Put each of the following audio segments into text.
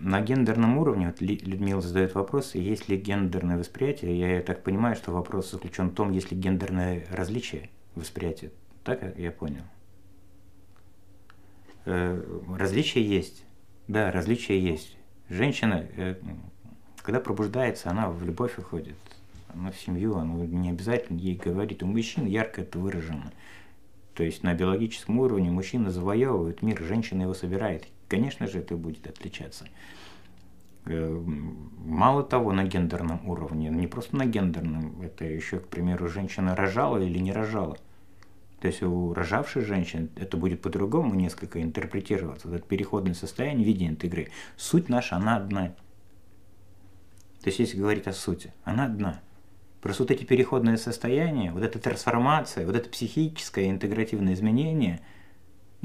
на гендерном уровне, вот Людмила задает вопрос, есть ли гендерное восприятие, я так понимаю, что вопрос заключен в том, есть ли гендерное различие восприятия. Так я понял? Э, различия есть. Да, различия есть. Женщина, э, когда пробуждается, она в любовь уходит, она в семью, она не обязательно ей говорит. У мужчин ярко это выражено. То есть на биологическом уровне мужчина завоевывает мир, женщина его собирает. Конечно же, это будет отличаться. Э, мало того, на гендерном уровне, не просто на гендерном, это еще, к примеру, женщина рожала или не рожала. То есть у рожавшей женщины это будет по-другому несколько интерпретироваться, это переходное состояние, видение этой игры. Суть наша, она одна. То есть если говорить о сути, она одна. Просто вот эти переходные состояния, вот эта трансформация, вот это психическое интегративное изменение,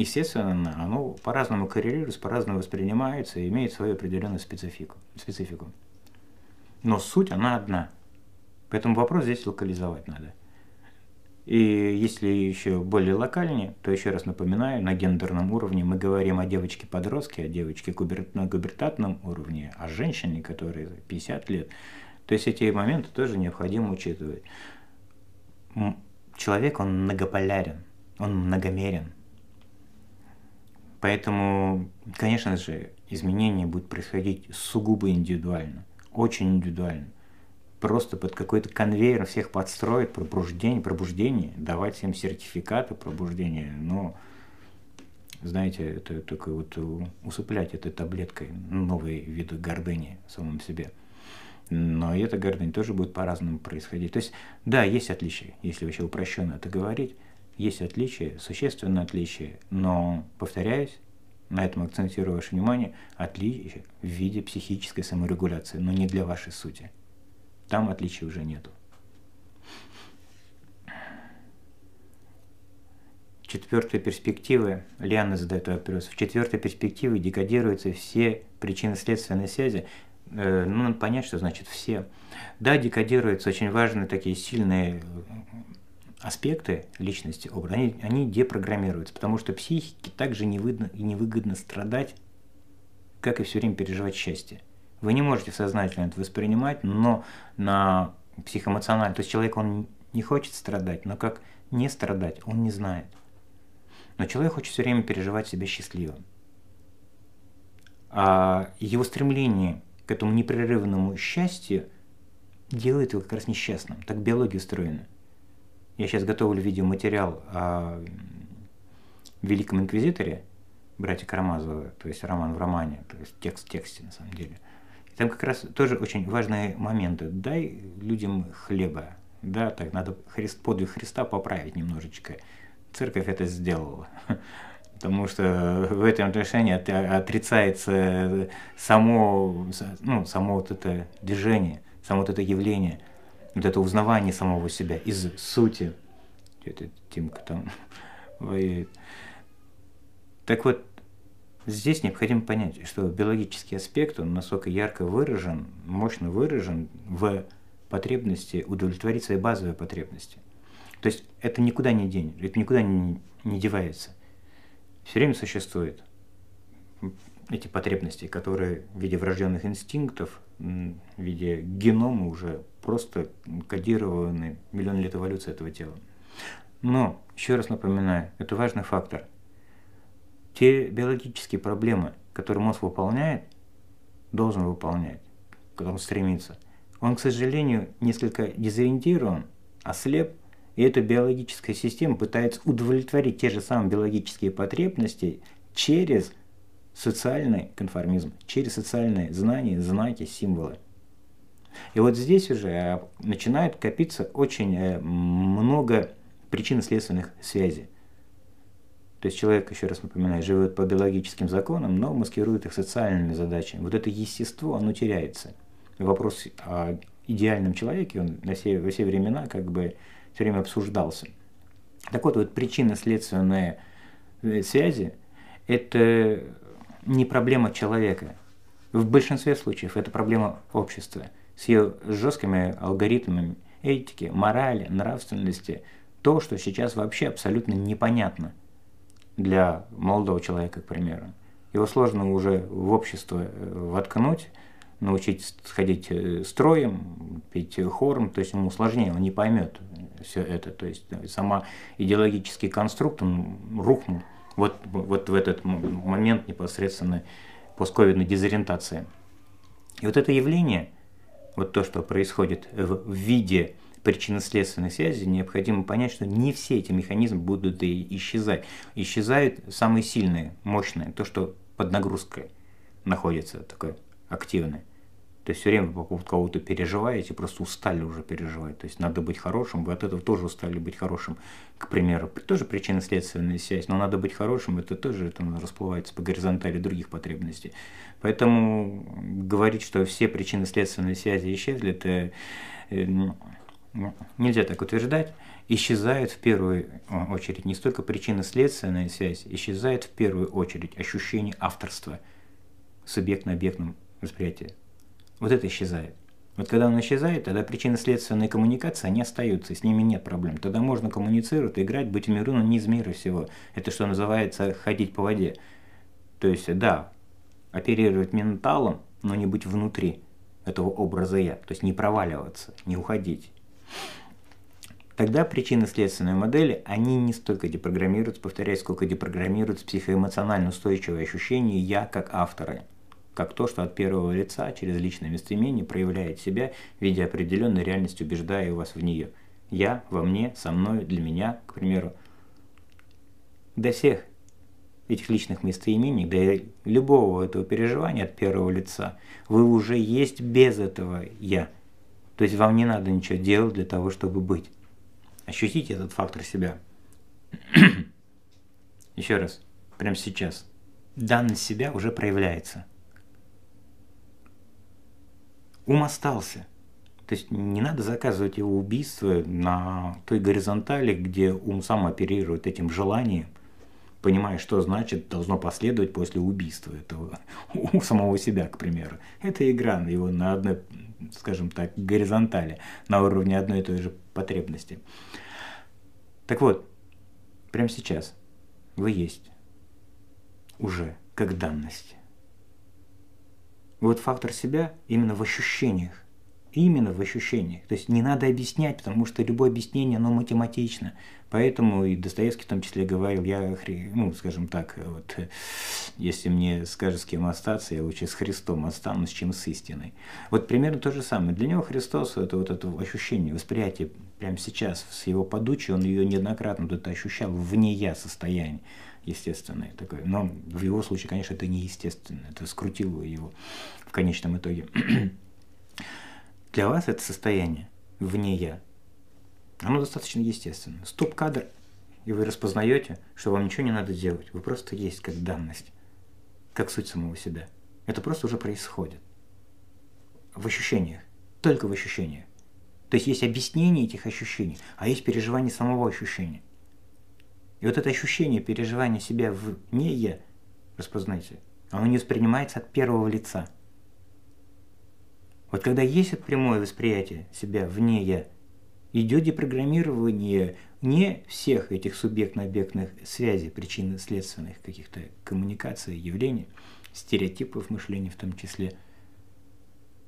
естественно, оно по-разному коррелируется, по-разному воспринимается и имеет свою определенную специфику. специфику. Но суть, она одна. Поэтому вопрос здесь локализовать надо. И если еще более локальнее, то еще раз напоминаю, на гендерном уровне мы говорим о девочке-подростке, о девочке на губертатном уровне, о женщине, которой 50 лет. То есть эти моменты тоже необходимо учитывать. Человек, он многополярен, он многомерен. Поэтому, конечно же, изменения будут происходить сугубо индивидуально, очень индивидуально. Просто под какой-то конвейер всех подстроить пробуждение, пробуждение, давать всем сертификаты пробуждения, но, знаете, это только вот усыплять этой таблеткой новые виды гордыни в самом себе – но эта гордыня тоже будет по-разному происходить. То есть, да, есть отличия, если вообще упрощенно это говорить, есть отличия, существенные отличия, но, повторяюсь, на этом акцентирую ваше внимание, отличия в виде психической саморегуляции, но не для вашей сути. Там отличий уже нету. Четвертая перспектива, Лиана задает вопрос, в четвертой перспективе декодируются все причинно-следственные связи Э, ну, надо понять, что значит все. Да, декодируются очень важные такие сильные аспекты личности они, они депрограммируются, потому что психике также невыгодно, невыгодно страдать, как и все время переживать счастье. Вы не можете сознательно это воспринимать, но на психоэмоционально, то есть человек, он не хочет страдать, но как не страдать, он не знает. Но человек хочет все время переживать себя счастливым. А его стремление к этому непрерывному счастью делает его как раз несчастным. Так биология устроена. Я сейчас готовлю видеоматериал о Великом Инквизиторе, братья Карамазова, то есть роман в романе, то есть текст в тексте на самом деле. И там как раз тоже очень важные моменты. Дай людям хлеба. Да, так надо Христ, подвиг Христа поправить немножечко. Церковь это сделала потому что в этом отношении отрицается само, ну, само вот это движение, само вот это явление, вот это узнавание самого себя из сути. Это Тимка там воюет. Так вот, здесь необходимо понять, что биологический аспект, он настолько ярко выражен, мощно выражен в потребности удовлетворить свои базовые потребности. То есть это никуда не денет, это никуда не, не девается все время существуют эти потребности, которые в виде врожденных инстинктов, в виде генома уже просто кодированы миллион лет эволюции этого тела. Но, еще раз напоминаю, это важный фактор. Те биологические проблемы, которые мозг выполняет, должен выполнять, когда он стремится, он, к сожалению, несколько дезориентирован, ослеп и эта биологическая система пытается удовлетворить те же самые биологические потребности через социальный конформизм, через социальные знания, знаки, символы. И вот здесь уже э, начинает копиться очень э, много причин-следственных связей. То есть человек, еще раз напоминаю, живет по биологическим законам, но маскирует их социальными задачами. Вот это естество, оно теряется. Вопрос о идеальном человеке, он на все, во все времена как бы все время обсуждался. Так вот, вот причинно-следственные э, связи – это не проблема человека. В большинстве случаев это проблема общества с ее жесткими алгоритмами этики, морали, нравственности. То, что сейчас вообще абсолютно непонятно для молодого человека, к примеру. Его сложно уже в общество э, воткнуть, научить ходить э, строем, петь хором, то есть ему сложнее, он не поймет все это. То есть сама идеологический конструкт, он рухнул вот, вот в этот момент непосредственно постковидной дезориентации. И вот это явление, вот то, что происходит в виде причинно-следственной связи, необходимо понять, что не все эти механизмы будут и исчезать. Исчезают самые сильные, мощные, то, что под нагрузкой находится, такое активное. То есть все время по поводу кого-то переживаете, просто устали уже переживать. То есть надо быть хорошим, вы от этого тоже устали быть хорошим. К примеру, тоже причинно-следственная связь, но надо быть хорошим, это тоже это расплывается по горизонтали других потребностей. Поэтому говорить, что все причинно-следственные связи исчезли, это э, нельзя так утверждать. Исчезает в первую очередь не столько причинно-следственная связь, исчезает в первую очередь ощущение авторства субъектно-объектном восприятии вот это исчезает. Вот когда он исчезает, тогда причинно-следственные коммуникации, они остаются, с ними нет проблем. Тогда можно коммуницировать, играть, быть в миру, но не из мира всего. Это что называется ходить по воде. То есть, да, оперировать менталом, но не быть внутри этого образа я. То есть не проваливаться, не уходить. Тогда причинно-следственные модели, они не столько депрограммируются, повторяю, сколько депрограммируют психоэмоционально устойчивые ощущения «я» как автора как то, что от первого лица через личное местоимение проявляет себя в виде определенной реальности, убеждая вас в нее. Я, во мне, со мной, для меня, к примеру. До всех этих личных местоимений, до любого этого переживания от первого лица, вы уже есть без этого «я». То есть вам не надо ничего делать для того, чтобы быть. Ощутите этот фактор себя. Еще раз, прямо сейчас. Данность себя уже проявляется ум остался. То есть не надо заказывать его убийство на той горизонтали, где ум сам оперирует этим желанием, понимая, что значит должно последовать после убийства этого у самого себя, к примеру. Это игра его на одной, скажем так, горизонтали, на уровне одной и той же потребности. Так вот, прямо сейчас вы есть уже как данность. Вот фактор себя именно в ощущениях. Именно в ощущениях. То есть не надо объяснять, потому что любое объяснение, оно математично. Поэтому и Достоевский в том числе говорил, я, ну, скажем так, вот, если мне скажут, с кем остаться, я лучше с Христом останусь, чем с истиной. Вот примерно то же самое. Для него Христос – это вот это ощущение, восприятие прямо сейчас, с его подучей, он ее неоднократно вот это ощущал вне я состояние естественное такое. Но в его случае, конечно, это неестественно, это скрутило его в конечном итоге. Для вас это состояние вне я, оно достаточно естественно. Стоп-кадр, и вы распознаете, что вам ничего не надо делать. Вы просто есть как данность, как суть самого себя. Это просто уже происходит. В ощущениях, только в ощущениях. То есть есть объяснение этих ощущений, а есть переживание самого ощущения. И вот это ощущение переживания себя вне я, распознайте, оно не воспринимается от первого лица. Вот когда есть это прямое восприятие себя вне я, идет депрограммирование не всех этих субъектно-объектных связей, причинно-следственных каких-то коммуникаций, явлений, стереотипов мышления в том числе.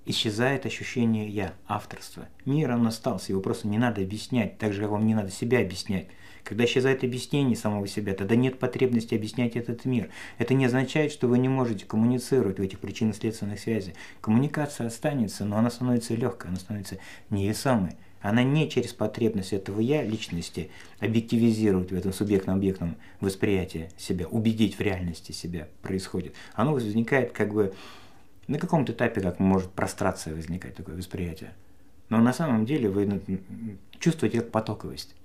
Исчезает ощущение «я», авторства. Мир, он остался, его просто не надо объяснять, так же, как вам не надо себя объяснять. Когда исчезает объяснение самого себя, тогда нет потребности объяснять этот мир. Это не означает, что вы не можете коммуницировать в этих причинно-следственных связях. Коммуникация останется, но она становится легкой, она становится невесомой. Она не через потребность этого «я» личности объективизирует в этом субъектно-объектном восприятии себя, убедить в реальности себя происходит. Оно возникает как бы на каком-то этапе, как может прострация возникать, такое восприятие. Но на самом деле вы чувствуете как потоковость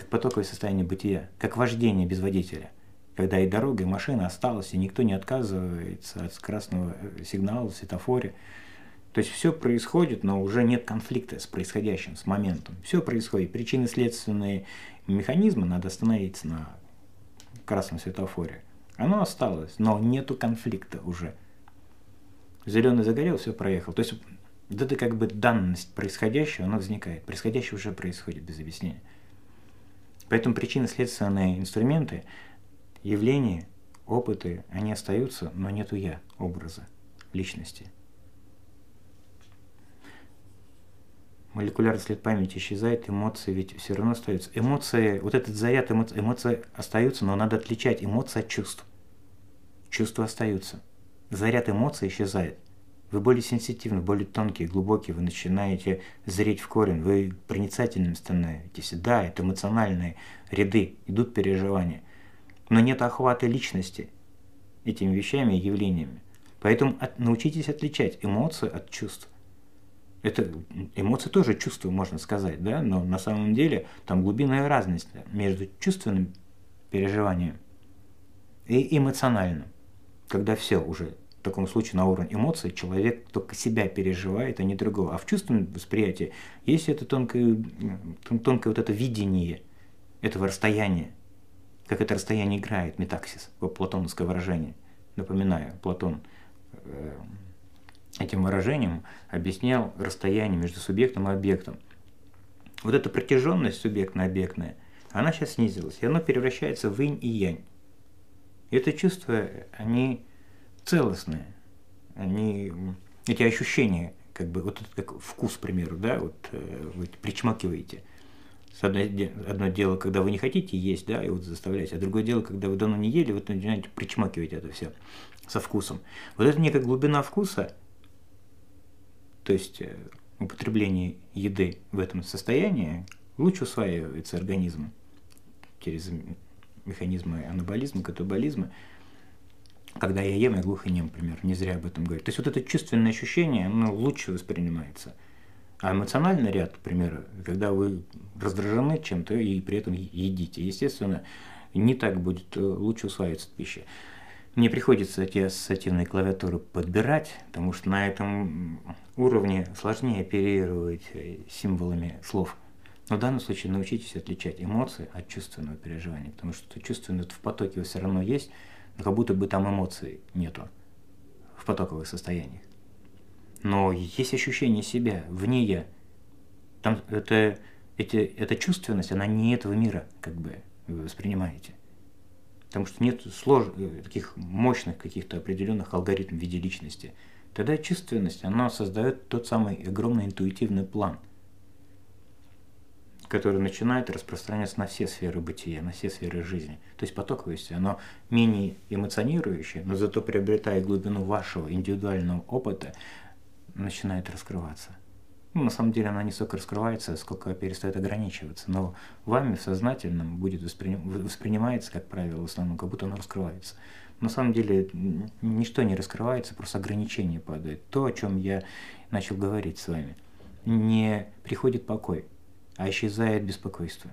как потоковое состояние бытия, как вождение без водителя. Когда и дорога, и машина осталась, и никто не отказывается от красного э, сигнала светофоре. То есть все происходит, но уже нет конфликта с происходящим, с моментом. Все происходит. Причины следственные механизмы надо остановиться на красном светофоре. Оно осталось, но нету конфликта уже. Зеленый загорел, все проехал. То есть вот это как бы данность происходящего, она возникает. Происходящее уже происходит без объяснения. Поэтому причинно-следственные инструменты, явления опыты, они остаются, но нету я, образа, личности. Молекулярный след памяти исчезает, эмоции ведь все равно остаются. Эмоции, вот этот заряд эмоций, эмоции остаются, но надо отличать эмоции от чувств. Чувства остаются. Заряд эмоций исчезает. Вы более сенситивны, более тонкие, глубокие, вы начинаете зреть в корень, вы проницательным становитесь. Да, это эмоциональные ряды, идут переживания. Но нет охвата личности этими вещами и явлениями. Поэтому от, научитесь отличать эмоции от чувств. Это эмоции тоже чувства, можно сказать, да, но на самом деле там глубинная разность между чувственным переживанием и эмоциональным, когда все уже в таком случае на уровне эмоций человек только себя переживает, а не другого. А в чувственном восприятии есть это тонкое, тонкое вот это видение этого расстояния, как это расстояние играет метаксис, платоновское выражение. Напоминаю, Платон э, этим выражением объяснял расстояние между субъектом и объектом. Вот эта протяженность субъектно-объектная, она сейчас снизилась, и она превращается в инь и янь. И это чувства, они целостные. Они, эти ощущения, как бы, вот это как вкус, к примеру, да, вот э, вы причмакиваете. Одно, одно дело, когда вы не хотите есть, да, и вот заставляете, а другое дело, когда вы давно не ели, вы начинаете причмакивать это все со вкусом. Вот это некая глубина вкуса, то есть э, употребление еды в этом состоянии лучше усваивается организмом через механизмы анаболизма, катаболизма, когда я ем, я глухонем, например, не зря об этом говорю. То есть вот это чувственное ощущение, оно лучше воспринимается. А эмоциональный ряд, к примеру, когда вы раздражены чем-то и при этом едите, естественно, не так будет э, лучше усваиваться пища. Мне приходится эти ассоциативные клавиатуры подбирать, потому что на этом уровне сложнее оперировать э, символами слов. Но в данном случае научитесь отличать эмоции от чувственного переживания, потому что чувственное в потоке все равно есть, но как будто бы там эмоций нету в потоковых состояниях. Но есть ощущение себя, вне я. Там это, эти, эта чувственность, она не этого мира, как бы вы воспринимаете. Потому что нет слож... таких мощных каких-то определенных алгоритмов в виде личности. Тогда чувственность, она создает тот самый огромный интуитивный план – который начинает распространяться на все сферы бытия, на все сферы жизни. То есть потоковость, оно менее эмоционирующее, но зато приобретая глубину вашего индивидуального опыта, начинает раскрываться. Ну, на самом деле она не столько раскрывается, сколько перестает ограничиваться. Но вами в сознательном будет воспри... воспринимается, как правило, в основном, как будто оно раскрывается. На самом деле ничто не раскрывается, просто ограничение падает. То, о чем я начал говорить с вами. Не приходит покой а исчезает беспокойство.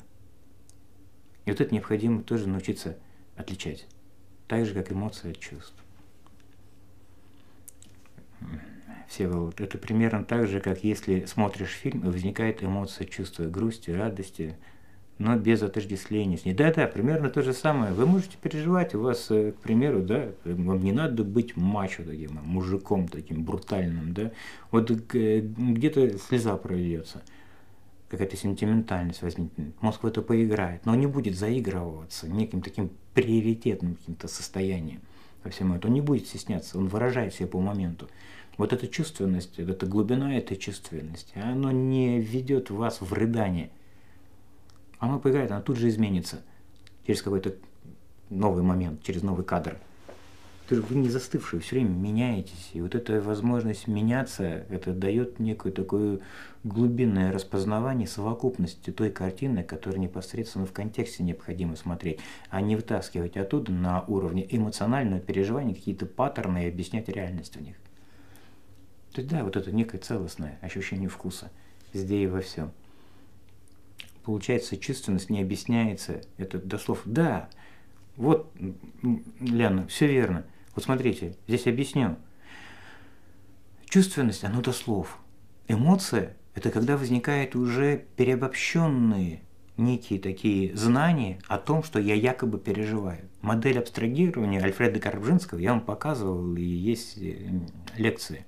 И вот это необходимо тоже научиться отличать, так же, как эмоции от чувств. Вот это примерно так же, как если смотришь фильм, и возникает эмоция чувства грусти, радости, но без отождествления с ней. Да-да, примерно то же самое. Вы можете переживать, у вас, э, к примеру, да, вам не надо быть мачо таким, мужиком таким брутальным, да, вот э, где-то слеза прольется – какая-то сентиментальность возникнет, мозг в это поиграет, но он не будет заигрываться неким таким приоритетным каким-то состоянием во всем этом. Он не будет стесняться, он выражает себя по моменту. Вот эта чувственность, эта глубина этой чувственности, оно не ведет вас в рыдание. Оно поиграет, оно тут же изменится через какой-то новый момент, через новый кадр вы не застывшие, все время меняетесь. И вот эта возможность меняться, это дает некое такое глубинное распознавание совокупности той картины, которую непосредственно в контексте необходимо смотреть, а не вытаскивать оттуда на уровне эмоционального переживания какие-то паттерны и объяснять реальность в них. То есть да, вот это некое целостное ощущение вкуса везде и во всем. Получается, чувственность не объясняется, это до слов «да», вот, Ляна, все верно – вот смотрите, здесь объясню. Чувственность, оно до слов. Эмоция – это когда возникают уже переобобщенные некие такие знания о том, что я якобы переживаю. Модель абстрагирования Альфреда Карбжинского я вам показывал, и есть э, лекции.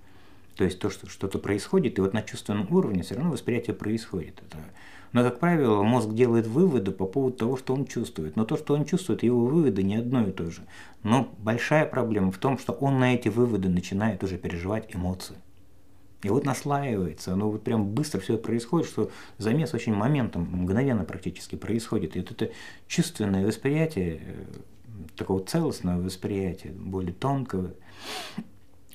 То есть то, что что-то происходит, и вот на чувственном уровне все равно восприятие происходит. Это Но, как правило, мозг делает выводы по поводу того, что он чувствует. Но то, что он чувствует, его выводы не одно и то же. Но большая проблема в том, что он на эти выводы начинает уже переживать эмоции. И вот наслаивается, оно вот прям быстро все происходит, что замес очень моментом, мгновенно практически происходит. И вот это чувственное восприятие, э, такого целостного восприятия, более тонкого,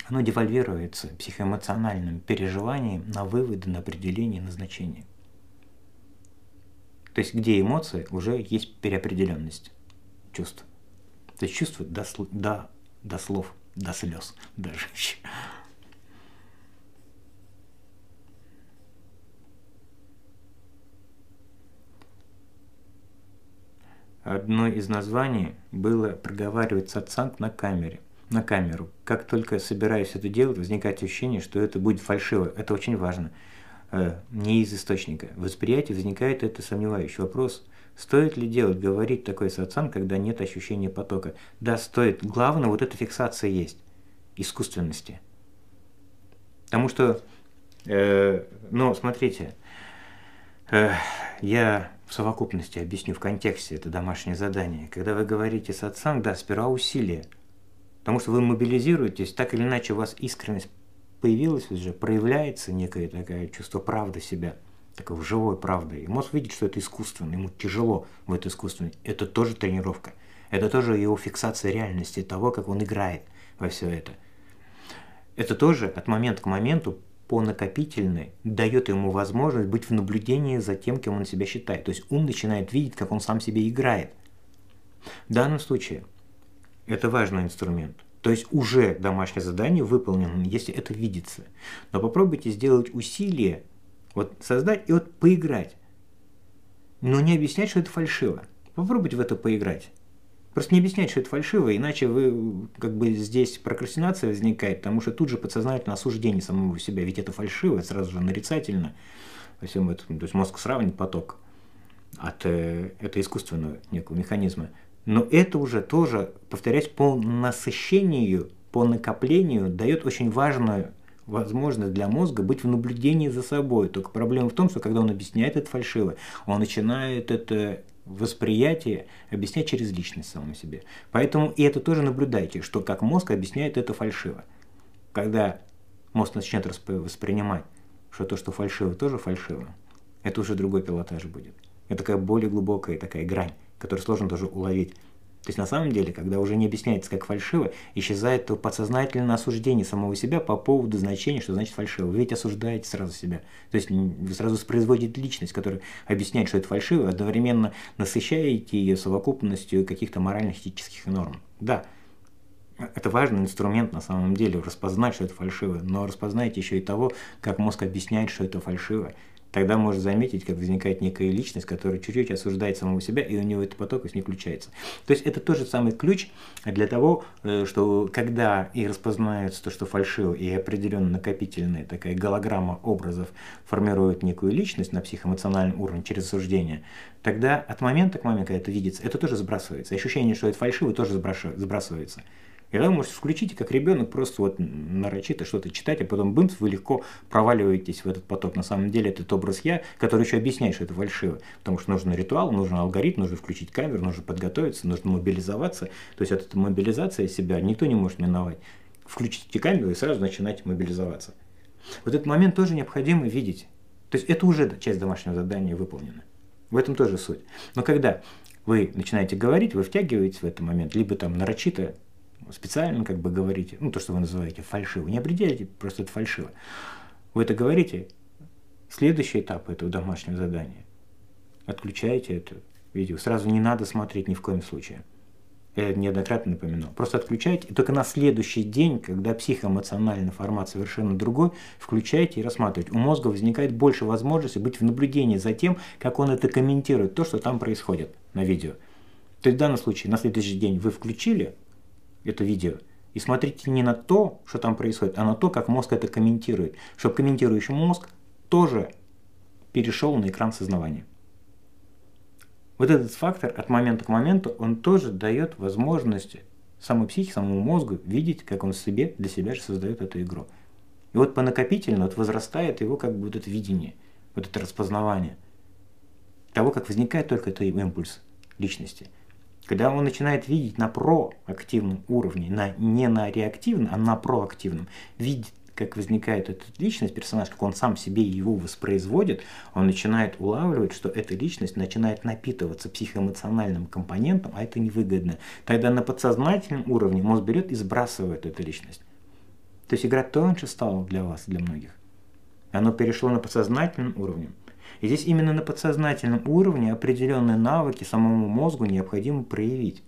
оно девальвируется психоэмоциональным переживанием на выводы, на определение, назначение. То есть где эмоции, уже есть переопределенность чувств. То есть чувства до, до, до слов, до слез даже. Одно из названий было проговаривать сатсанг на камере, на камеру. Как только собираюсь это делать, возникает ощущение, что это будет фальшиво. Это очень важно. Э, не из источника. Восприятие возникает это сомневающий вопрос. Стоит ли делать, говорить такой сатсан, когда нет ощущения потока? Да, стоит. Главное, вот эта фиксация есть. Искусственности. Потому что, э, ну, смотрите, э, я в совокупности объясню в контексте это домашнее задание. Когда вы говорите сатсанг, да, сперва усилие. Потому что вы мобилизируетесь, так или иначе у вас искренность появилась уже, проявляется некое такое чувство правды себя, такой живой правды. И мозг видит, что это искусственно, ему тяжело в это искусственно. Это тоже тренировка. Это тоже его фиксация реальности, того, как он играет во все это. Это тоже от момента к моменту по накопительной дает ему возможность быть в наблюдении за тем, кем он себя считает. То есть ум начинает видеть, как он сам себе играет. В данном случае это важный инструмент. То есть уже домашнее задание выполнено, если это видится. Но попробуйте сделать усилие, вот создать и вот поиграть. Но не объяснять, что это фальшиво. Попробуйте в это поиграть. Просто не объяснять, что это фальшиво, иначе вы как бы здесь прокрастинация возникает, потому что тут же подсознательное осуждение самого себя, ведь это фальшиво, сразу же нарицательно во всем этом. То есть мозг сравнит поток от э, этого искусственного некого механизма. Но это уже тоже, повторяюсь, по насыщению, по накоплению дает очень важную возможность для мозга быть в наблюдении за собой. Только проблема в том, что когда он объясняет это фальшиво, он начинает это восприятие объяснять через личность самому себе. Поэтому и это тоже наблюдайте, что как мозг объясняет это фальшиво. Когда мозг начнет воспринимать, что то, что фальшиво, тоже фальшиво, это уже другой пилотаж будет. Это такая более глубокая такая грань, которую сложно тоже уловить. То есть на самом деле, когда уже не объясняется как фальшиво, исчезает то подсознательное осуждение самого себя по поводу значения, что значит фальшиво. Вы ведь осуждаете сразу себя. То есть вы сразу воспроизводите личность, которая объясняет, что это фальшиво, одновременно насыщаете ее совокупностью каких-то моральных этических норм. Да, это важный инструмент на самом деле, распознать, что это фальшиво, но распознайте еще и того, как мозг объясняет, что это фальшиво тогда может заметить, как возникает некая личность, которая чуть-чуть осуждает самого себя, и у него этот поток не включается. То есть это тот же самый ключ для того, э, что когда и распознается то, что фальшиво, и определенно накопительная такая голограмма образов формирует некую личность на психоэмоциональном уровне через осуждение, тогда от момента к моменту, когда это видится, это тоже сбрасывается. Ощущение, что это фальшиво, тоже сбрасывается. И вы можете включить, как ребенок, просто вот нарочито что-то читать, а потом бымс, вы легко проваливаетесь в этот поток. На самом деле этот образ я, который еще объясняет, что это фальшиво. Потому что нужен ритуал, нужен алгоритм, нужно включить камеру, нужно подготовиться, нужно мобилизоваться. То есть эта мобилизация себя никто не может миновать. Включите камеру и сразу начинать мобилизоваться. Вот этот момент тоже необходимо видеть. То есть это уже часть домашнего задания выполнена. В этом тоже суть. Но когда вы начинаете говорить, вы втягиваетесь в этот момент, либо там нарочито специально как бы говорите, ну то, что вы называете фальшиво, не определяйте, просто это фальшиво. Вы это говорите, следующий этап этого домашнего задания. Отключаете это видео. Сразу не надо смотреть ни в коем случае. Я неоднократно напоминал. Просто отключайте, и только на следующий день, когда психоэмоциональный формат совершенно другой, включайте и рассматривайте. У мозга возникает больше возможности быть в наблюдении за тем, как он это комментирует, то, что там происходит на видео. То есть в данном случае на следующий день вы включили, это видео. И смотрите не на то, что там происходит, а на то, как мозг это комментирует. Чтобы комментирующий мозг тоже перешел на экран сознавания. Вот этот фактор от момента к моменту, он тоже дает возможность самой психике, самому мозгу видеть, как он себе, для себя же создает эту игру. И вот по накопительно вот возрастает его как бы вот это видение, вот это распознавание. того, как возникает только этот импульс личности. Когда он начинает видеть на проактивном уровне, на, не на реактивном, а на проактивном, видит как возникает эта личность, персонаж, как он сам себе его воспроизводит, он начинает улавливать, что эта личность начинает напитываться психоэмоциональным компонентом, а это невыгодно. Тогда на подсознательном уровне мозг берет и сбрасывает эту личность. То есть игра тоньше стала для вас, для многих. Оно перешло на подсознательном уровне. И здесь именно на подсознательном уровне определенные навыки самому мозгу необходимо проявить.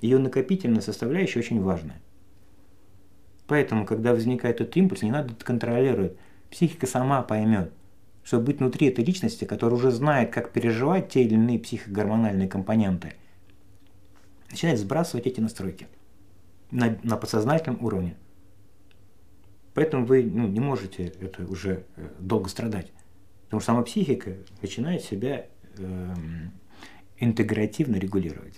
Ее накопительная составляющая очень важная. Поэтому, когда возникает этот импульс, не надо это контролировать. Психика сама поймет, что быть внутри этой личности, которая уже знает, как переживать те или иные психогормональные компоненты, начинает сбрасывать эти настройки на, на подсознательном уровне. Поэтому вы ну, не можете это уже э, долго страдать. Потому что сама психика начинает себя э, интегративно регулировать.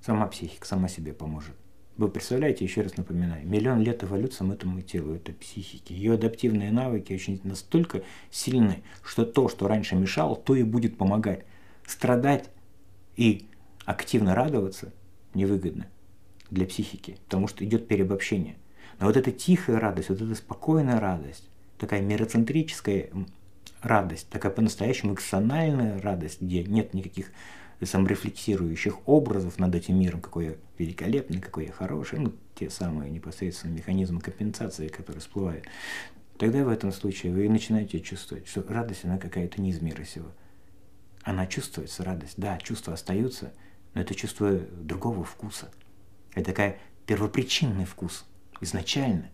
Сама психика сама себе поможет. Вы представляете, еще раз напоминаю, миллион лет эволюциям этому телу, этой психике. Ее адаптивные навыки очень настолько сильны, что то, что раньше мешало, то и будет помогать. Страдать и активно радоваться невыгодно для психики, потому что идет переобобщение. Но вот эта тихая радость, вот эта спокойная радость, такая мироцентрическая радость, такая по-настоящему экстональная радость, где нет никаких саморефлексирующих образов над этим миром, какой я великолепный, какой я хороший, ну, те самые непосредственно механизмы компенсации, которые всплывают, тогда в этом случае вы начинаете чувствовать, что радость, она какая-то не из мира сего. Она чувствуется, радость. Да, чувства остаются, но это чувство другого вкуса. Это такая первопричинный вкус, изначально.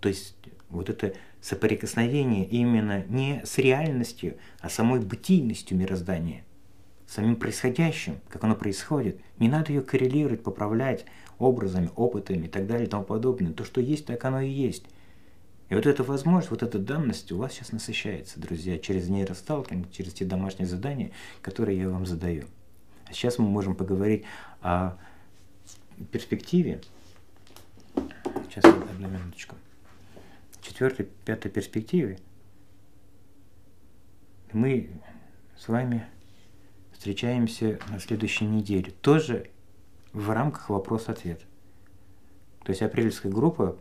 То есть вот это соприкосновение именно не с реальностью, а самой бытийностью мироздания – самим происходящим, как оно происходит. Не надо ее коррелировать, поправлять образами, опытами и так далее и тому подобное. То, что есть, так оно и есть. И вот эта возможность, вот эта данность у вас сейчас насыщается, друзья, через нейросталкинг, через те домашние задания, которые я вам задаю. А сейчас мы можем поговорить о перспективе. Сейчас, одну минуточку. Четвертой, пятой перспективе мы с вами встречаемся на следующей неделе. Тоже в рамках вопрос-ответ. То есть апрельская группа,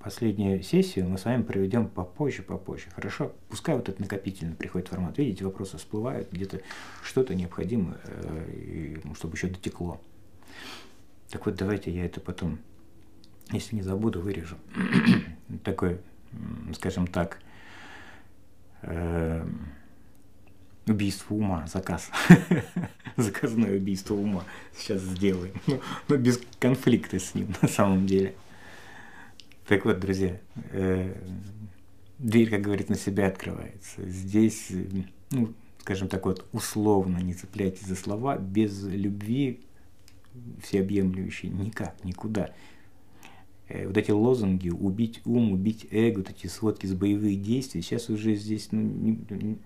последнюю сессию мы с вами проведем попозже, попозже. Хорошо? Пускай вот этот накопительный приходит формат. Видите, вопросы всплывают, где-то что-то необходимо, э, чтобы еще дотекло. Так вот, давайте я это потом, если не забуду, вырежу. Такой, скажем так, э, Убийство ума, заказ. Заказное убийство ума сейчас сделаем. Но, ну, ну, без конфликта с ним на самом деле. Так вот, друзья, э, дверь, как говорится, на себя открывается. Здесь, ну, скажем так вот, условно, не цепляйтесь за слова, без любви всеобъемлющей никак, никуда. Э, вот эти лозунги «убить ум», «убить эго», вот эти сводки с боевых действий, сейчас уже здесь ну, не,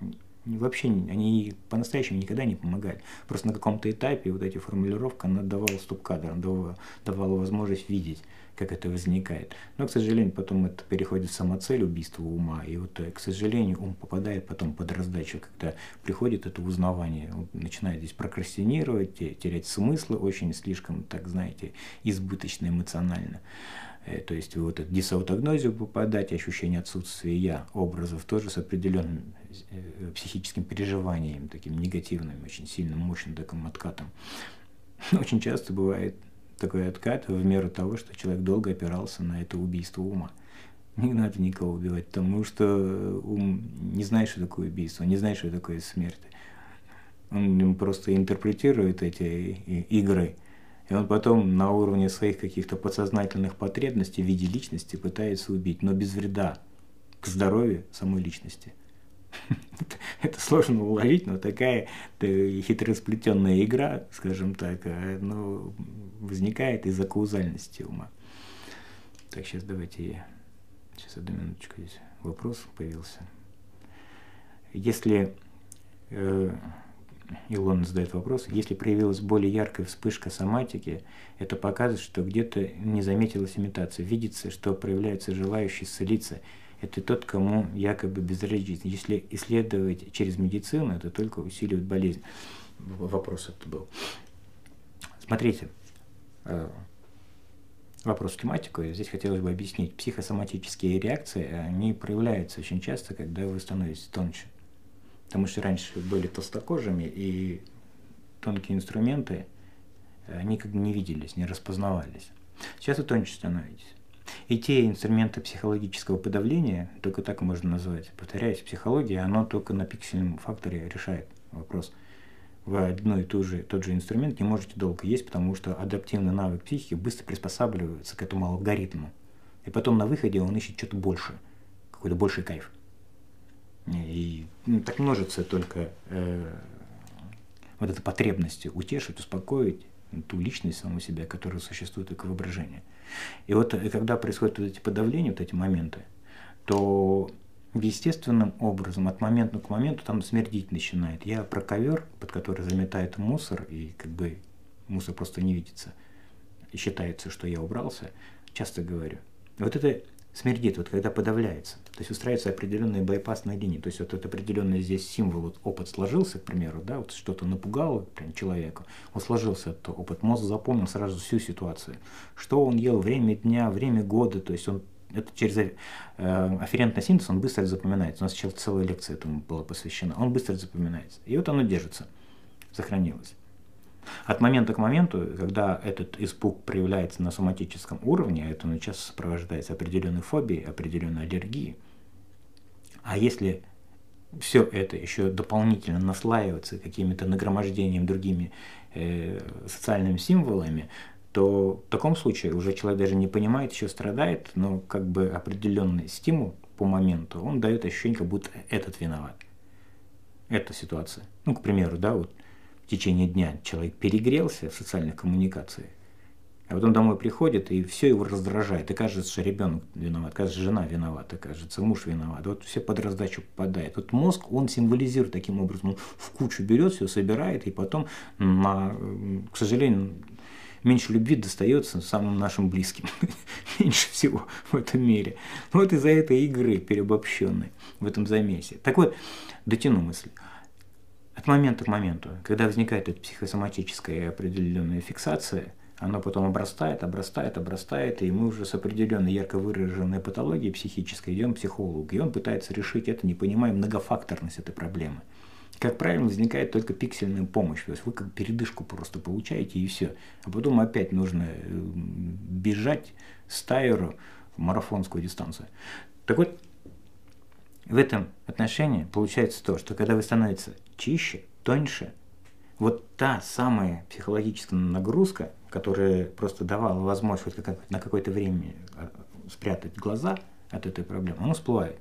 вообще они по-настоящему никогда не помогали. Просто на каком-то этапе вот эти формулировка, она давала стоп-кадр, давала, давала возможность видеть, как это возникает. Но, к сожалению, потом это переходит в самоцель убийства ума, и вот, э, к сожалению, ум попадает потом под раздачу, когда приходит это узнавание, он начинает здесь прокрастинировать, терять смыслы очень слишком, так знаете, избыточно эмоционально. Э, то есть вот эту дисаутогнозию попадать, ощущение отсутствия я, образов тоже с определенным э, психическим переживанием, таким негативным, очень сильным, мощным таким откатом. Очень часто бывает такой откат в меру того, что человек долго опирался на это убийство ума. Не надо никого убивать, потому что ум не знает, что такое убийство, не знает, что такое смерть. Он просто интерпретирует эти игры – и он потом на уровне своих каких-то подсознательных потребностей в виде личности пытается убить, но без вреда к здоровью самой личности. Это сложно уловить, но такая хитросплетенная игра, скажем так, э, ну, возникает из-за каузальности ума. Так, сейчас давайте я... Сейчас одну минуточку здесь вопрос появился. Если э, Илон задает вопрос, если проявилась более яркая вспышка соматики, это показывает, что где-то не заметилась имитация. Видится, что проявляются желающие исцелиться. это тот, кому якобы безразлично. Если исследовать через медицину, это только усиливает болезнь. Вопрос это был. Смотрите, э, вопрос тематику, здесь хотелось бы объяснить. Психосоматические реакции, они проявляются очень часто, когда вы становитесь тоньше. Потому что раньше были толстокожими, и тонкие инструменты, как бы не виделись, не распознавались. Сейчас вы тоньше становитесь. И те инструменты психологического подавления, только так можно назвать, повторяюсь, психология, оно только на пиксельном факторе решает вопрос. Вы одно и ту же, тот же инструмент не можете долго есть, потому что адаптивный навык психики быстро приспосабливается к этому алгоритму. И потом на выходе он ищет что-то больше, какой-то больший кайф. И ну, так множится только э, вот эта потребность утешить, успокоить, ту личность саму себя, которая существует только воображение. И вот э, когда происходят вот эти подавления, вот эти моменты, то естественным образом от момента к моменту там смердить начинает. Я про ковер, под который заметает мусор, и как бы мусор просто не видится, и считается, что я убрался, часто говорю. Вот это смердит, вот когда подавляется. То есть устраиваются определенные байпасные линии. То есть вот этот определенный здесь символ, вот опыт сложился, к примеру, да, вот что-то напугало прям человека, вот сложился этот опыт, мозг запомнил сразу всю ситуацию. Что он ел, время дня, время года, то есть он это через э, афферентный синтез, он быстро запоминается. У нас сейчас целая лекция этому была посвящена. Он быстро запоминается. И вот оно держится, сохранилось. От момента к моменту, когда этот испуг проявляется на соматическом уровне, а это ну, часто сопровождается определенной фобией, определенной аллергией, а если все это еще дополнительно наслаивается какими-то нагромождением другими э, социальными символами, то в таком случае уже человек даже не понимает, еще страдает, но как бы определенный стимул по моменту, он дает ощущение, как будто этот виноват. Эта ситуация. Ну, к примеру, да, вот в течение дня человек перегрелся в социальных коммуникациях, а потом домой приходит, и все его раздражает. И кажется, что ребенок виноват, кажется, жена виновата, кажется, муж виноват. Вот все под раздачу попадает. Вот мозг, он символизирует таким образом, он в кучу берет, все собирает, и потом, на, к сожалению, меньше любви достается самым нашим близким. меньше всего в этом мире. Вот из-за этой игры переобобщенной в этом замесе. Так вот, дотяну мысль от момента к моменту, когда возникает эта психосоматическая определенная фиксация, она потом обрастает, обрастает, обрастает, и мы уже с определенной ярко выраженной патологией психической идем к психологу, и он пытается решить это, не понимая многофакторность этой проблемы. Как правило, возникает только пиксельная помощь. То есть вы как передышку просто получаете и все. А потом опять нужно э, бежать с тайеру в марафонскую дистанцию. Так вот, в этом отношении получается то, что когда вы становитесь чище, тоньше, вот та самая психологическая нагрузка, которая просто давала возможность вот на какое-то время а, спрятать глаза от этой проблемы, она всплывает.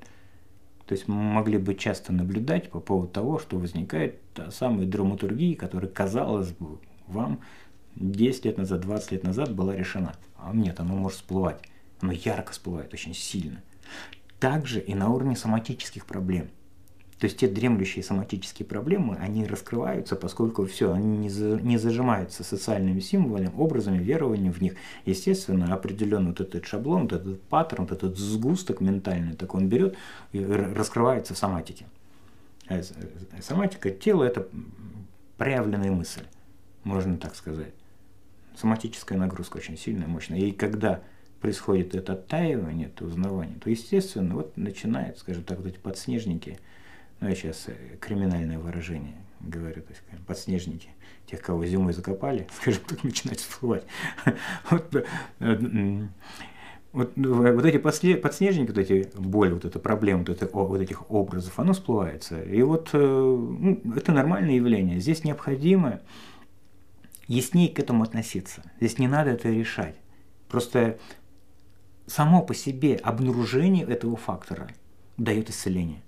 То есть мы могли бы часто наблюдать по поводу того, что возникает та самая драматургия, которая, казалось бы, вам 10 лет назад, 20 лет назад была решена. А нет, она может всплывать. Оно ярко всплывает, очень сильно также и на уровне соматических проблем. То есть те дремлющие соматические проблемы, они раскрываются, поскольку все, они не, за, не зажимаются социальными символами, образами, верованием в них. Естественно, определенный вот этот шаблон, вот этот паттерн, вот этот сгусток ментальный, так он берет и раскрывается в соматике. А соматика тела – это проявленная мысль, можно так сказать. Соматическая нагрузка очень сильная, мощная. И когда происходит это оттаивание, это узнавание, то, естественно, вот начинает, скажем так, вот эти подснежники, ну, я сейчас э, криминальное выражение говорю, то есть подснежники, тех, кого зимой закопали, скажем так, начинают всплывать. Вот, э, вот, вот эти подснежники, вот эти боль, вот эта проблема, вот, это, вот этих образов, оно всплывается. И вот э, ну, это нормальное явление. Здесь необходимо яснее к этому относиться. Здесь не надо это решать. Просто само по себе обнаружение этого фактора дает исцеление.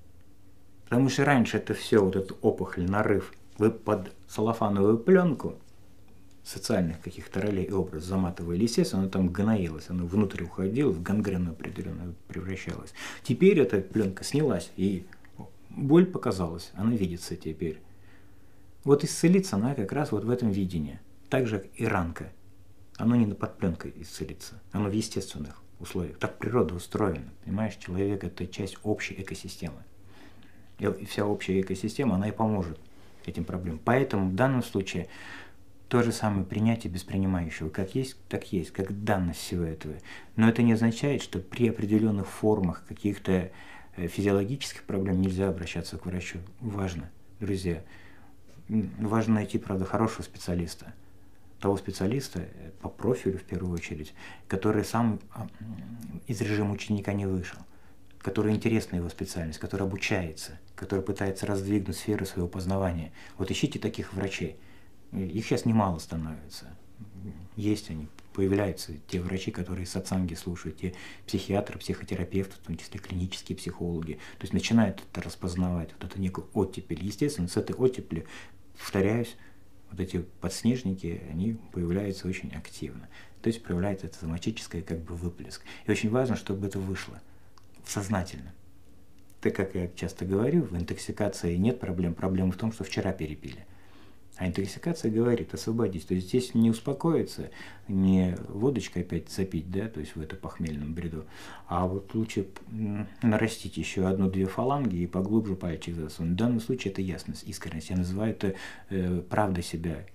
Потому что раньше это все, вот этот опухоль, нарыв, вы под салофановую пленку социальных каких-то ролей и образов заматывали, естественно, оно там гноилось, оно внутрь уходило, в гангрену определенно превращалось. Теперь эта пленка снялась, и боль показалась, она видится теперь. Вот исцелиться она как раз вот в этом видении. Так же, как и ранка. Оно не под пленкой исцелится, оно в естественных условиях. Так природа устроена. Понимаешь, человек – это часть общей экосистемы. И вся общая экосистема, она и поможет этим проблемам. Поэтому в данном случае то же самое принятие без принимающего. Как есть, так есть, как данность всего этого. Но это не означает, что при определенных формах каких-то э, физиологических проблем нельзя обращаться к врачу. Важно, друзья. Важно найти, правда, хорошего специалиста. Того специалиста э, по профилю, в первую очередь, который сам а, из режима ученика не вышел, который интересна его специальность, который обучается, который пытается раздвигнуть сферы своего познавания. Вот ищите таких врачей. Их сейчас немало становится. Есть они, появляются те врачи, которые сатсанги слушают, те психиатры, психотерапевты, в том числе клинические психологи. То есть начинают это распознавать, вот это некую оттепель. Естественно, с этой оттепели, повторяюсь, вот эти подснежники, они появляются очень активно. То есть проявляется это соматическое как бы выплеск. И очень важно, чтобы это вышло сознательно. Так как я часто говорю, в интоксикации нет проблем. Проблема в том, что вчера перепили. А интоксикация говорит, освободись. То есть здесь не успокоиться, не водочкой опять запить, да, то есть в это похмельном бреду, а вот лучше нарастить еще одну-две фаланги и поглубже пальчик засунуть. В данном случае это ясность, искренность. Я называю это э, правдой себя,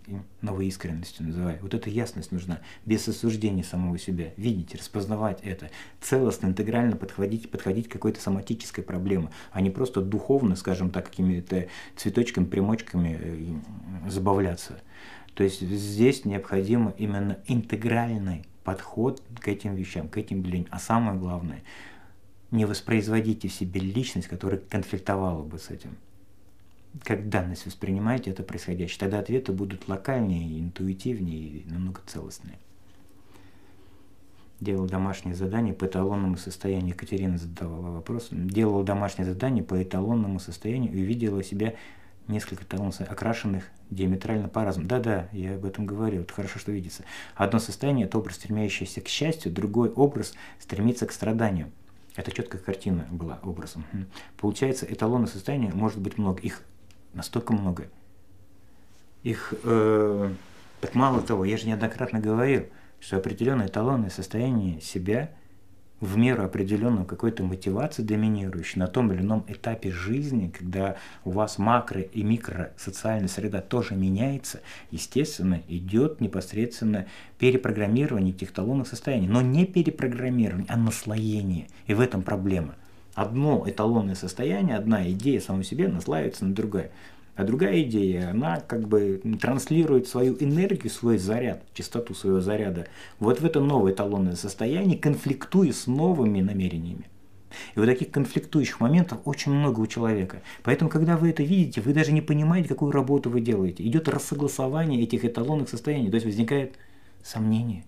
новой искренностью называю. Вот эта ясность нужна, без осуждения самого себя. Видеть, распознавать это, целостно, интегрально подходить, подходить к какой-то соматической проблеме, а не просто духовно, скажем так, какими-то цветочками, примочками э, забавляться. То есть здесь необходим именно интегральный подход к этим вещам, к этим явлениям. А самое главное, не воспроизводите в себе личность, которая конфликтовала бы с этим. Как данность воспринимаете это происходящее, тогда ответы будут локальнее, интуитивнее и намного целостнее. Делал домашнее задание по эталонному состоянию. Екатерина задавала вопрос. Делал домашнее задание по эталонному состоянию и увидела себя несколько талонов окрашенных диаметрально по-разному. Да-да, я об этом говорил, это хорошо, что видится. Одно состояние – это образ, стремящийся к счастью, другой образ стремится к страданию. Это четкая картина была образом. Получается, эталонных состояний может быть много. Их настолько много. Их, э, так мало того, я же неоднократно говорил, что определенное эталонное состояние себя – в меру определенную какой-то мотивации доминирующей на том или ином этапе жизни, когда у вас макро и микро социальная среда тоже меняется, естественно, идет непосредственно перепрограммирование этих талонных состояний. Но не перепрограммирование, а наслоение. И в этом проблема. Одно эталонное состояние, одна идея самой себе наслаивается на другое. А другая идея, она как бы транслирует свою энергию, свой заряд, частоту своего заряда вот в это новое эталонное состояние, конфликтуя с новыми намерениями. И вот таких конфликтующих моментов очень много у человека. Поэтому, когда вы это видите, вы даже не понимаете, какую работу вы делаете. Идет рассогласование этих эталонных состояний, то есть возникает сомнение.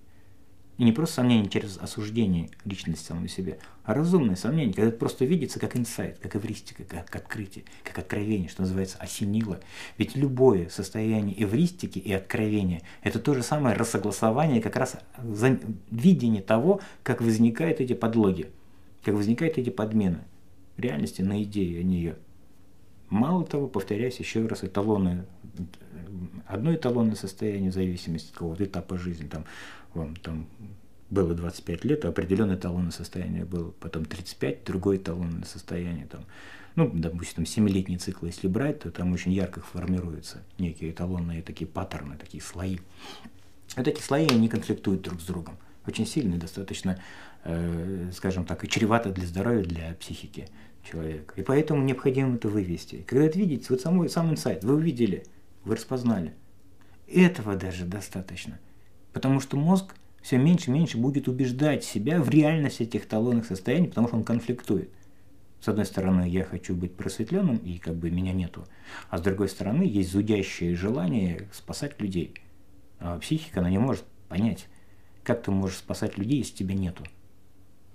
И не просто сомнение через осуждение личности самой себе, а разумное сомнение, когда это просто видится как инсайт, как эвристика, как открытие, как откровение, что называется, осенило. Ведь любое состояние эвристики и откровения – это то же самое рассогласование, как раз видение того, как возникают эти подлоги, как возникают эти подмены реальности на идею о нее. Мало того, повторяюсь еще раз, эталонное, одно эталонное состояние зависимости от какого-то этапа жизни, там, вам там было 25 лет, определенное эталонное состояние было, потом 35, другое эталонное состояние, там, ну, допустим, 7-летний цикл, если брать, то там очень ярко формируются некие эталонные такие паттерны, такие слои. Вот эти слои, они конфликтуют друг с другом. Очень сильно, достаточно, э, скажем так, и чревато для здоровья, для психики человека. И поэтому необходимо это вывести. Когда это видите, вот самый, сам инсайт, вы увидели, вы распознали. Этого даже достаточно – Потому что мозг все меньше и меньше будет убеждать себя в реальности этих талонных состояний, потому что он конфликтует. С одной стороны, я хочу быть просветленным, и как бы меня нету. А с другой стороны, есть зудящее желание спасать людей. А психика, она не может понять, как ты можешь спасать людей, если тебя нету.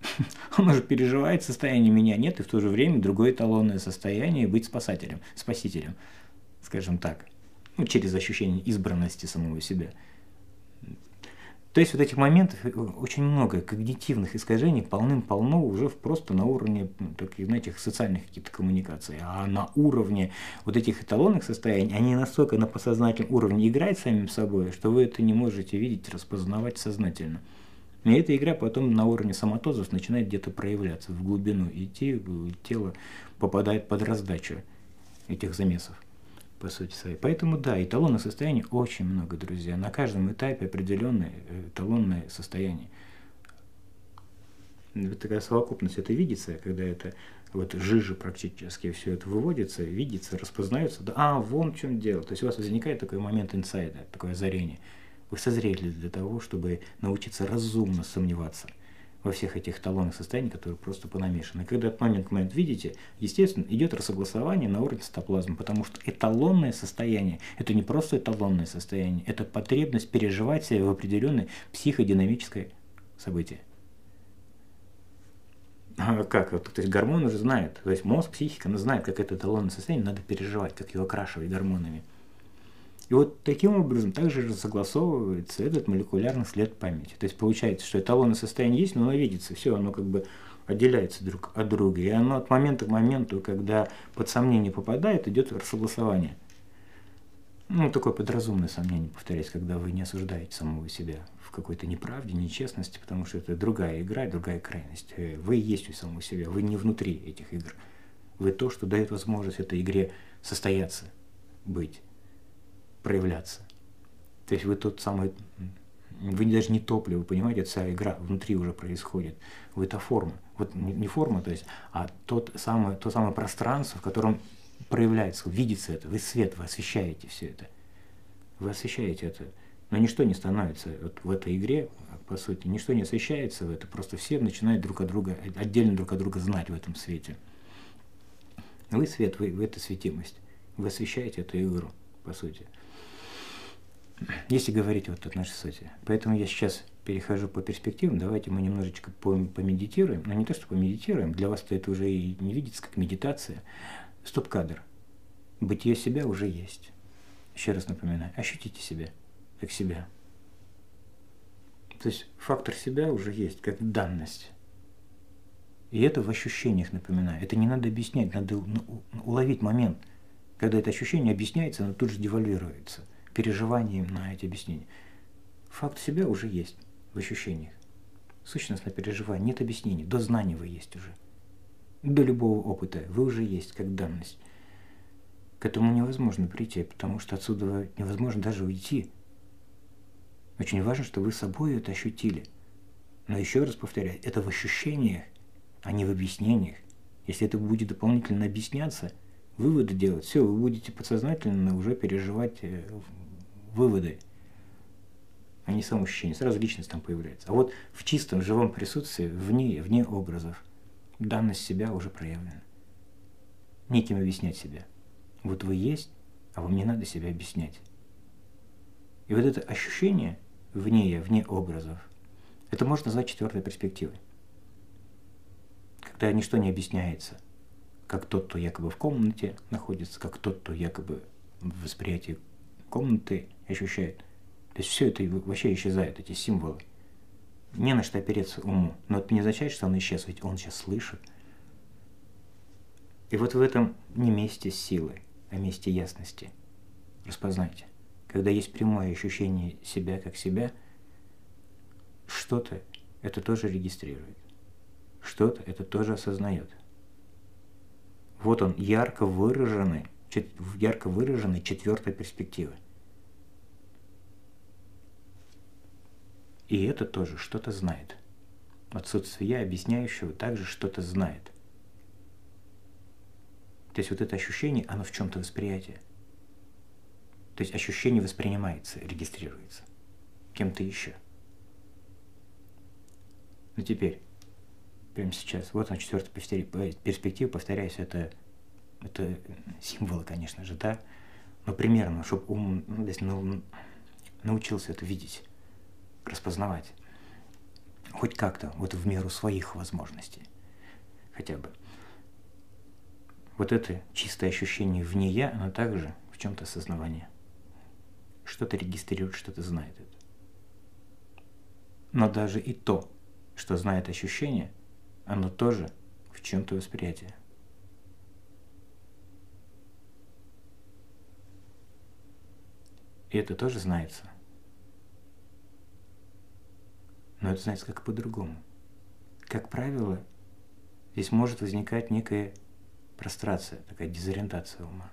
Он уже переживает состояние «меня нет», и в то же время другое эталонное состояние быть спасателем, спасителем, скажем так. Ну, через ощущение избранности самого себя – то есть вот этих моментов э, очень много, когнитивных искажений полным-полно уже просто на уровне таких, знаете, социальных каких-то коммуникаций. А на уровне вот этих эталонных состояний, они настолько на подсознательном уровне играют самим собой, что вы это не можете видеть, распознавать сознательно. И эта игра потом на уровне соматозов начинает где-то проявляться, в глубину идти, тело попадает под раздачу этих замесов, по сути своей. Поэтому да, эталонных состояний очень много, друзья. На каждом этапе определенное э, эталонное состояние. Вот такая совокупность это видится, когда это вот жижа практически все это выводится, видится, распознается. Да, а, вон в чем дело. То есть у вас возникает такой момент инсайда, такое озарение. Вы созрели для того, чтобы научиться разумно сомневаться во всех этих талонных состояниях, которые просто понамешаны. Когда этот момент, момент видите, естественно, идет рассогласование на уровне цитоплазмы, потому что эталонное состояние – это не просто эталонное состояние, это потребность переживать себя в определенное психодинамическое событие. А как? То есть гормон уже знает, то есть мозг, психика, она знает, как это эталонное состояние надо переживать, как его окрашивать гормонами. И вот таким образом также согласовывается этот молекулярный след памяти. То есть получается, что эталонное состояние есть, но оно видится, все, оно как бы отделяется друг от друга. И оно от момента к моменту, когда под сомнение попадает, идет согласование. Ну, такое подразумное сомнение, повторяюсь, когда вы не осуждаете самого себя в какой-то неправде, нечестности, потому что это другая игра, другая крайность. Э, вы есть у самого себя, вы не внутри этих игр. Вы то, что дает возможность этой игре состояться, быть проявляться. То есть вы тот самый, вы даже не топливо, понимаете, вся игра внутри уже происходит. Вы это форма. Вот не форма, то есть, а тот самый, то самое пространство, в котором проявляется, видится это, вы свет, вы освещаете все это. Вы освещаете это. Но ничто не становится вот в этой игре, по сути, ничто не освещается в это, просто все начинают друг от друга, отдельно друг от друга знать в этом свете. Вы свет, вы, вы это светимость. Вы освещаете эту игру, по сути если говорить вот о нашей сути. Поэтому я сейчас перехожу по перспективам, давайте мы немножечко помедитируем, но не то, что помедитируем, для вас это уже и не видится как медитация. Стоп-кадр. Бытие себя уже есть. Еще раз напоминаю, ощутите себя, как себя. То есть фактор себя уже есть, как данность. И это в ощущениях, напоминаю. Это не надо объяснять, надо уловить момент, когда это ощущение объясняется, оно тут же девальвируется – переживанием на эти объяснения. Факт себя уже есть в ощущениях. Сущностное переживание, нет объяснений, до знания вы есть уже. До любого опыта вы уже есть как данность. К этому невозможно прийти, потому что отсюда невозможно даже уйти. Очень важно, что вы собой это ощутили. Но еще раз повторяю, это в ощущениях, а не в объяснениях. Если это будет дополнительно объясняться, выводы делать, все, вы будете подсознательно уже переживать э, выводы, а не само. Сразу личность там появляется. А вот в чистом, живом присутствии, вне, вне образов, данность себя уже проявлена. Неким объяснять себя. Вот вы есть, а вам не надо себя объяснять. И вот это ощущение вне я, вне образов, это можно назвать четвертой перспективой. Когда ничто не объясняется, как тот, кто якобы в комнате находится, как тот, кто якобы в восприятии комнаты ощущает. То есть все это вообще исчезает, эти символы. Не на что опереться уму. Но это не означает, что он исчез, ведь он сейчас слышит. И вот в этом не месте силы, а месте ясности. Распознайте. Когда есть прямое ощущение себя как себя, что-то это тоже регистрирует. Что-то это тоже осознает. Вот он, ярко выраженный, ярко выраженной четвертой перспективы. И это тоже что-то знает. Отсутствие я, объясняющего, также что-то знает. То есть вот это ощущение, оно в чем-то восприятие. То есть ощущение воспринимается, регистрируется кем-то еще. Ну теперь, прямо сейчас, вот он четвертая перспектива, повторяюсь, это, это символы, конечно же, да, но примерно, чтобы ум ну, научился это видеть распознавать. Хоть как-то, вот в меру своих возможностей. Хотя бы. Вот это чистое ощущение вне я, оно также в чем-то осознавание. Что-то регистрирует, что-то знает это. Но даже и то, что знает ощущение, оно тоже в чем-то восприятие. И это тоже знается – Но это знается как по-другому. Как правило, здесь может возникать некая прострация, такая дезориентация ума.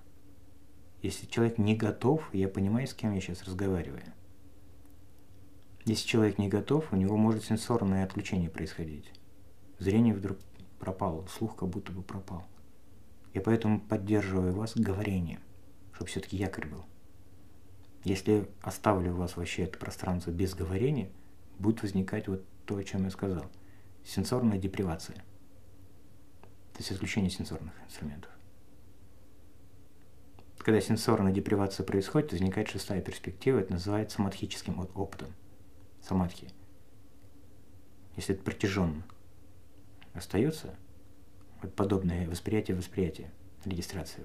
Если человек не готов, я понимаю, с кем я сейчас разговариваю. Если человек не готов, у него может сенсорное отключение происходить. Зрение вдруг пропало, слух как будто бы пропал. Я поэтому поддерживаю вас говорением, чтобы все-таки якорь был. Если оставлю вас вообще это пространство без говорения, будет возникать вот то, о чем я сказал. Сенсорная депривация. То есть отключение сенсорных инструментов. Когда сенсорная депривация происходит, возникает шестая перспектива, это называется самадхическим опытом. Самадхи. Если это протяженно остается, вот подобное восприятие восприятия, регистрация.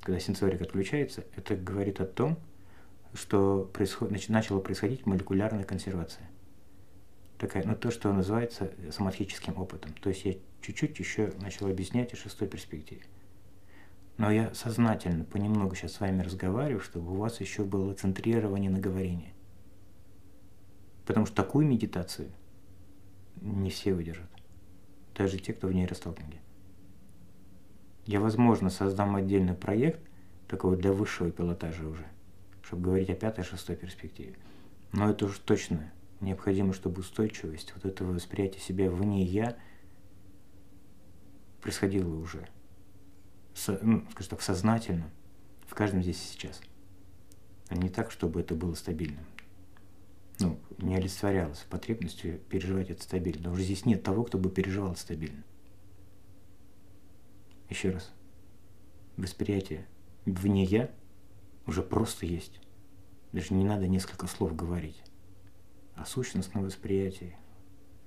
Когда сенсорик отключается, это говорит о том, что происход... начала происходить молекулярная консервация. Такая, ну, то, что называется самадхическим опытом. То есть я чуть-чуть еще начал объяснять о шестой перспективе. Но я сознательно понемногу сейчас с вами разговариваю, чтобы у вас еще было центрирование на говорении. Потому что такую медитацию не все выдержат. Даже те, кто в нейросталкинге. Я, возможно, создам отдельный проект, такого для высшего пилотажа уже, чтобы говорить о пятой, шестой перспективе. Но это уж точно необходимо, чтобы устойчивость вот этого восприятия себя вне «я» происходила уже – со, ну, скажем так, сознательно в каждом здесь и сейчас. А не так, чтобы это было стабильным. Ну, не олицетворялось потребностью переживать это стабильно. Уже здесь нет того, кто бы переживал стабильно. Еще раз. Восприятие вне «я» уже просто есть. Даже не надо несколько слов говорить. А сущностное восприятие,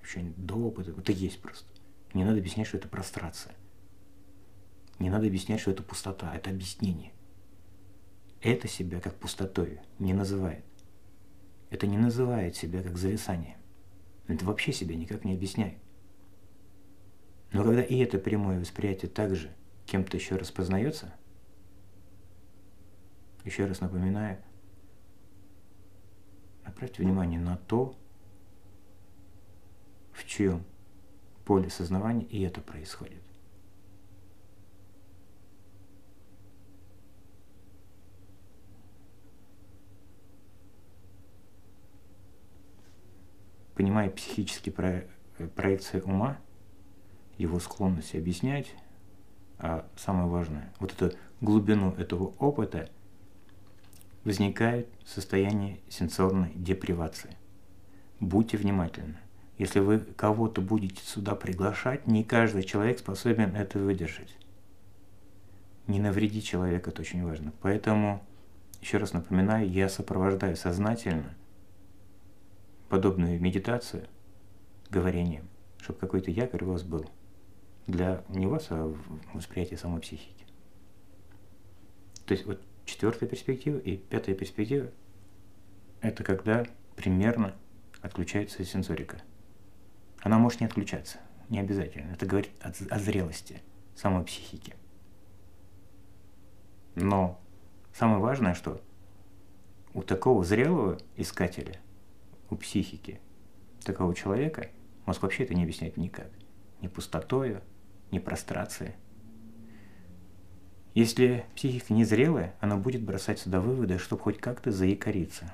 ощущение до опыта, это есть просто. Не надо объяснять, что это прострация. Не надо объяснять, что это пустота, это объяснение. Это себя как пустотой не называет. Это не называет себя как зависание. Это вообще себя никак не объясняет. Но когда и это прямое восприятие также кем-то еще распознается, еще раз напоминаю, направьте внимание на то, в чьем поле сознавания и это происходит. понимая психические про, э, проекции ума, его склонность объяснять, а самое важное, вот эту глубину этого опыта, возникает состояние сенсорной депривации. Будьте внимательны. Если вы кого-то будете сюда приглашать, не каждый человек способен это выдержать. Не навреди человека, это очень важно. Поэтому, еще раз напоминаю, я сопровождаю сознательно подобную медитацию говорением, чтобы какой-то якорь у вас был для не вас, а восприятия самой психики. То есть вот четвертая перспектива и пятая перспектива – это когда примерно отключается сенсорика. Она может не отключаться, не обязательно. Это говорит о, зрелости самой психики. Но самое важное, что у такого зрелого искателя – у психики такого человека мозг вообще это не объясняет никак. Ни пустотою, ни прострацией. Если психика незрелая, она будет бросать сюда выводы, чтобы хоть как-то заикариться.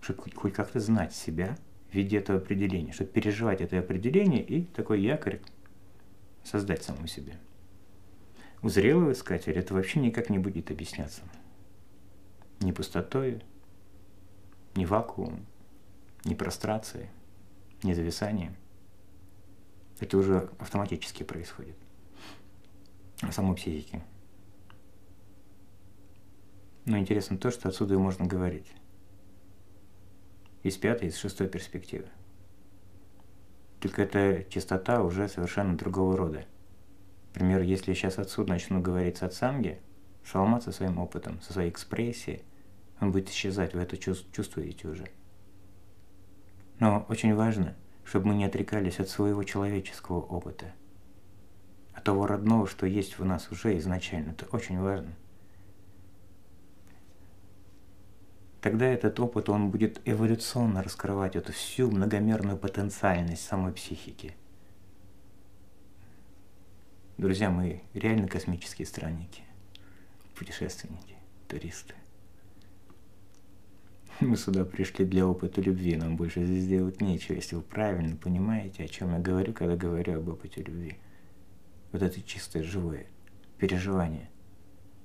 Чтобы хоть как-то знать себя в виде этого определения, чтобы переживать это определение и такой якорь создать самому себе. У зрелого искателя это вообще никак не будет объясняться. Ни пустотой, ни вакуум, ни прострации, ни зависание. Это уже автоматически происходит самой психике. Но интересно то, что отсюда и можно говорить. Из пятой, из шестой перспективы. Только эта чистота уже совершенно другого рода. Например, если я сейчас отсюда начну говорить сатсанги, шалмат со своим опытом, со своей экспрессией – он будет исчезать, вы это чувствуете уже. Но очень важно, чтобы мы не отрекались от своего человеческого опыта, того родного, что есть в нас уже изначально. Это очень важно. тогда этот опыт, он будет эволюционно раскрывать эту всю многомерную потенциальность самой психики. Друзья, мы реально космические странники, путешественники, туристы. Мы сюда пришли для опыта любви, нам больше здесь делать нечего, если вы правильно понимаете, о чем я говорю, когда говорю об опыте любви. Вот это чистое, живое переживание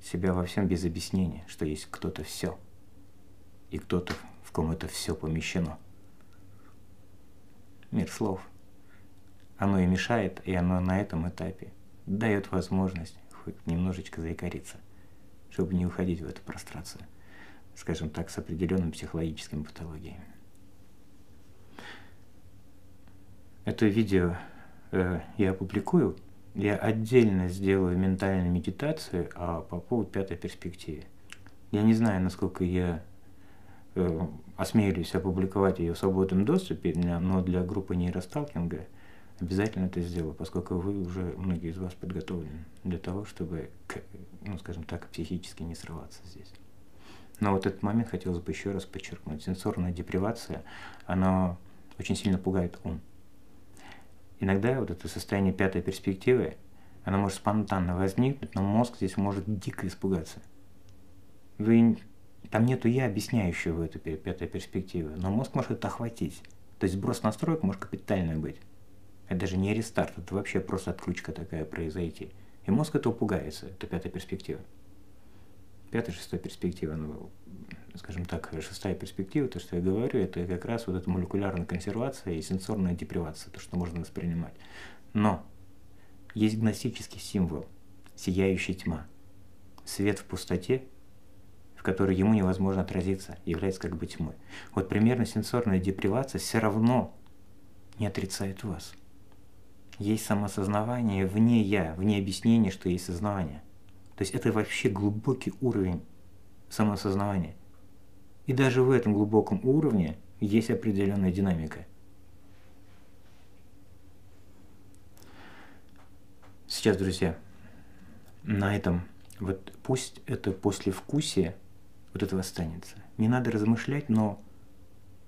себя во всем без объяснения, что есть кто-то все, и кто-то, в ком это все помещено. Мир слов. Оно и мешает, и оно на этом этапе дает возможность хоть немножечко заикариться, чтобы не уходить в эту прострацию скажем так, с определенными психологическими патологиями. Это видео э, я опубликую, я отдельно сделаю ментальную медитацию а по поводу пятой перспективы. Я не знаю, насколько я э, осмелюсь опубликовать ее в свободном доступе, но для группы нейросталкинга обязательно это сделаю, поскольку вы уже, многие из вас подготовлены для того, чтобы, ну, скажем так, психически не срываться здесь. Но вот этот момент хотелось бы еще раз подчеркнуть. Сенсорная депривация, она очень сильно пугает ум. Иногда вот это состояние пятой перспективы, оно может спонтанно возникнуть, но мозг здесь может дико испугаться. Вы, там нету я, объясняющего эту пятой перспективу, но мозг может это охватить. То есть сброс настроек может капитальный быть. Это даже не рестарт, это вообще просто отключка такая произойти. И мозг этого пугается, это пятая перспектива пятая, шестая перспектива, ну, скажем так, шестая перспектива, то, что я говорю, это как раз вот эта молекулярная консервация и сенсорная депривация, то, что можно воспринимать. Но есть гностический символ, сияющая тьма, свет в пустоте, в которой ему невозможно отразиться, является как бы тьмой. Вот примерно сенсорная депривация все равно не отрицает вас. Есть самосознавание вне я, вне объяснения, что есть сознание. То есть это вообще глубокий уровень самосознания. И даже в этом глубоком уровне есть определенная динамика. Сейчас, друзья, на этом вот пусть это послевкусие вот этого останется. Не надо размышлять, но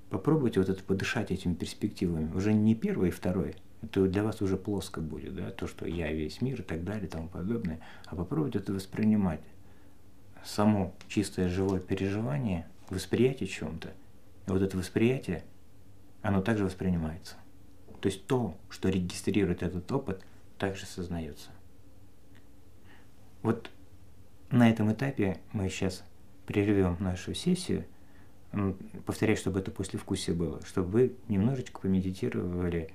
попробуйте вот это подышать этими перспективами. Уже не первое и второе, это для вас уже плоско будет, да, то, что я весь мир и так далее и тому подобное. А попробуйте это воспринимать. Само чистое живое переживание, восприятие чем-то, и вот это восприятие, оно также воспринимается. То есть то, что регистрирует этот опыт, также сознается. Вот на этом этапе мы сейчас прервем нашу сессию. Повторяю, чтобы это послевкусие было, чтобы вы немножечко помедитировали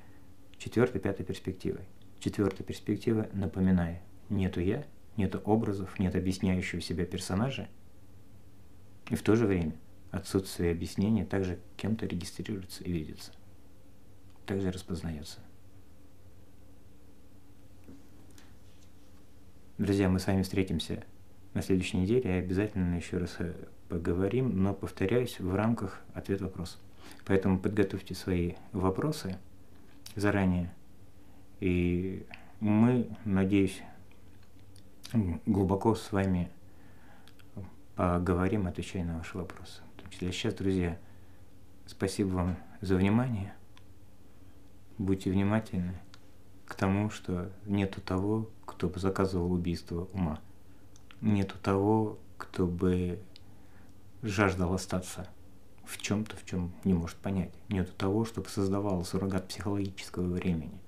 четвертой, пятой перспективой. Четвертая перспектива, напоминаю, нету я, нету образов, нет объясняющего себя персонажа, и в то же время отсутствие объяснения также кем-то регистрируется и видится, также распознается. Друзья, мы с вами встретимся на следующей неделе и обязательно еще раз э, поговорим, но повторяюсь в рамках ответ-вопрос. Поэтому подготовьте свои вопросы – заранее. И мы, надеюсь, глубоко с вами поговорим, отвечая на ваши вопросы. Числе сейчас, друзья, спасибо вам за внимание. Будьте внимательны к тому, что нету того, кто бы заказывал убийство ума. Нету того, кто бы жаждал остаться в чем-то, в чем не может понять. Нету того, чтобы создавало суррогат психологического времени.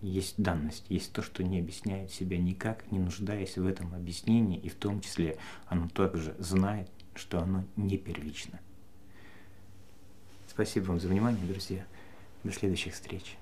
Есть данность, есть то, что не объясняет себя никак, не нуждаясь в этом объяснении, и в том числе оно также знает, что оно не первично. Спасибо вам за внимание, друзья. До следующих встреч.